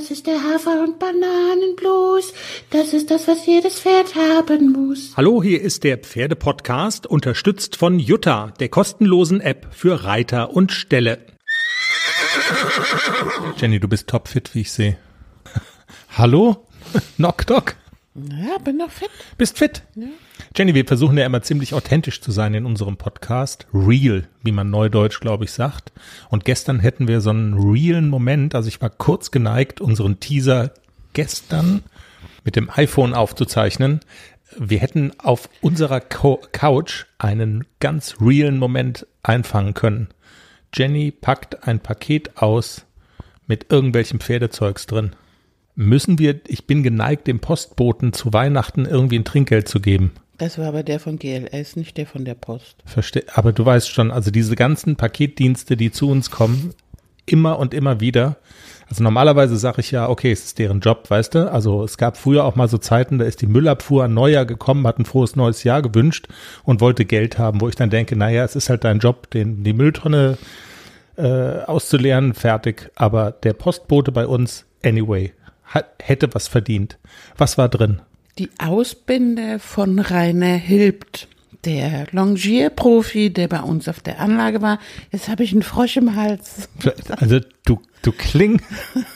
Das ist der Hafer- und Bananenblues. Das ist das, was jedes Pferd haben muss. Hallo, hier ist der Pferdepodcast, unterstützt von Jutta, der kostenlosen App für Reiter und Ställe. Jenny, du bist topfit, wie ich sehe. Hallo? Knock, knock. Ja, bin noch fit. Bist fit? Ja. Jenny, wir versuchen ja immer ziemlich authentisch zu sein in unserem Podcast. Real, wie man neudeutsch, glaube ich, sagt. Und gestern hätten wir so einen realen Moment. Also ich war kurz geneigt, unseren Teaser gestern mit dem iPhone aufzuzeichnen. Wir hätten auf unserer Couch einen ganz realen Moment einfangen können. Jenny packt ein Paket aus mit irgendwelchem Pferdezeugs drin. Müssen wir, ich bin geneigt, dem Postboten zu Weihnachten irgendwie ein Trinkgeld zu geben. Das war aber der von GLS, nicht der von der Post. Verstehe, aber du weißt schon, also diese ganzen Paketdienste, die zu uns kommen, immer und immer wieder. Also normalerweise sage ich ja, okay, es ist deren Job, weißt du? Also es gab früher auch mal so Zeiten, da ist die Müllabfuhr an Neujahr gekommen, hat ein frohes neues Jahr gewünscht und wollte Geld haben, wo ich dann denke, naja, es ist halt dein Job, den, die Mülltonne äh, auszuleeren, fertig. Aber der Postbote bei uns, anyway, hat, hätte was verdient. Was war drin? die Ausbinde von Rainer Hilbt, der Longierprofi, der bei uns auf der Anlage war. Jetzt habe ich einen Frosch im Hals. Also du, du kling,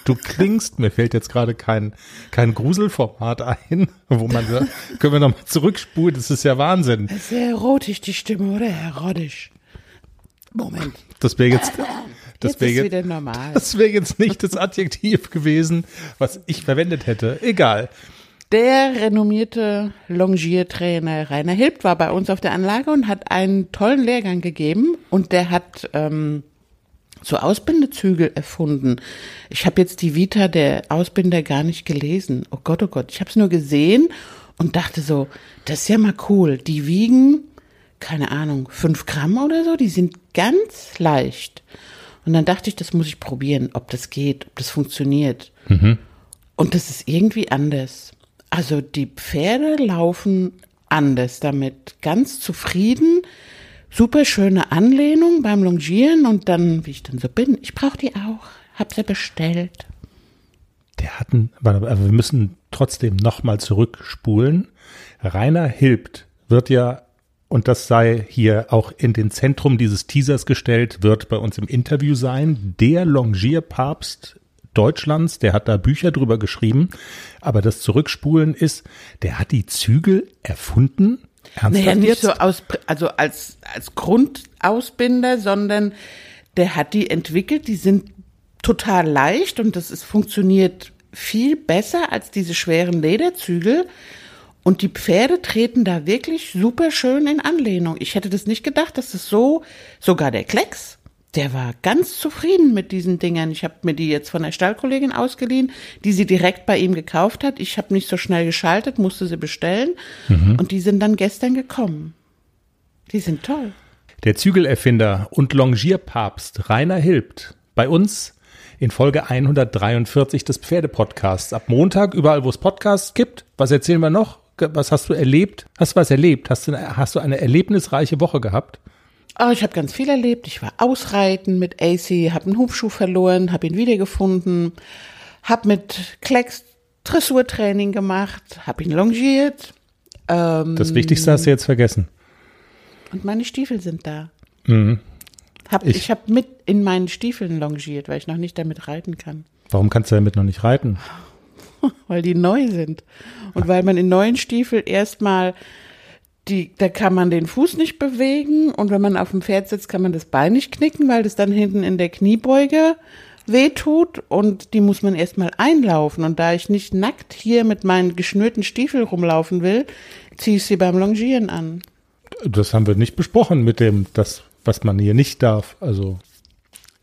du klingst, mir fällt jetzt gerade kein, kein Gruselformat ein, wo man sagt, können wir nochmal zurückspulen, das ist ja Wahnsinn. Sehr erotisch, die Stimme, oder? Erotisch. Moment. Das wäre jetzt, das wäre jetzt, wieder normal. Das wäre jetzt nicht das Adjektiv gewesen, was ich verwendet hätte. Egal. Der renommierte Longiertrainer Rainer Hilbt war bei uns auf der Anlage und hat einen tollen Lehrgang gegeben und der hat ähm, so Ausbindezügel erfunden. Ich habe jetzt die Vita der Ausbinder gar nicht gelesen. Oh Gott, oh Gott, ich habe es nur gesehen und dachte so, das ist ja mal cool. Die wiegen, keine Ahnung, fünf Gramm oder so, die sind ganz leicht. Und dann dachte ich, das muss ich probieren, ob das geht, ob das funktioniert. Mhm. Und das ist irgendwie anders. Also die Pferde laufen anders damit, ganz zufrieden, super schöne Anlehnung beim Longieren und dann, wie ich dann so bin, ich brauche die auch, hab sie bestellt. Der hatten, aber wir müssen trotzdem nochmal zurückspulen. Rainer Hilbt wird ja, und das sei hier auch in den Zentrum dieses Teasers gestellt, wird bei uns im Interview sein, der Longierpapst Deutschlands, der hat da Bücher drüber geschrieben, aber das Zurückspulen ist, der hat die Zügel erfunden. Ernsthaft naja, nicht so aus, also als, als Grundausbinder, sondern der hat die entwickelt, die sind total leicht und das ist, funktioniert viel besser als diese schweren Lederzügel. Und die Pferde treten da wirklich super schön in Anlehnung. Ich hätte das nicht gedacht, dass es so, sogar der Klecks, der war ganz zufrieden mit diesen Dingern. Ich habe mir die jetzt von der Stallkollegin ausgeliehen, die sie direkt bei ihm gekauft hat. Ich habe nicht so schnell geschaltet, musste sie bestellen mhm. und die sind dann gestern gekommen. Die sind toll. Der Zügelerfinder und Longierpapst Rainer Hilbt bei uns in Folge 143 des Pferdepodcasts. Ab Montag, überall wo es Podcasts gibt. Was erzählen wir noch? Was hast du erlebt? Hast du was erlebt? Hast du, hast du eine erlebnisreiche Woche gehabt? Oh, ich habe ganz viel erlebt. Ich war ausreiten mit AC, habe einen Hubschuh verloren, habe ihn wiedergefunden, habe mit Klecks Dressurtraining gemacht, habe ihn longiert. Ähm, das Wichtigste hast du jetzt vergessen. Und meine Stiefel sind da. Mhm. Hab, ich ich habe mit in meinen Stiefeln longiert, weil ich noch nicht damit reiten kann. Warum kannst du damit noch nicht reiten? weil die neu sind. Und weil man in neuen Stiefeln erstmal die, da kann man den Fuß nicht bewegen und wenn man auf dem Pferd sitzt, kann man das Bein nicht knicken, weil das dann hinten in der Kniebeuge wehtut und die muss man erstmal einlaufen. Und da ich nicht nackt hier mit meinen geschnürten Stiefeln rumlaufen will, ziehe ich sie beim Longieren an. Das haben wir nicht besprochen mit dem, das, was man hier nicht darf. Also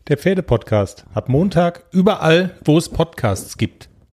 der Pferdepodcast hat Montag überall, wo es Podcasts gibt.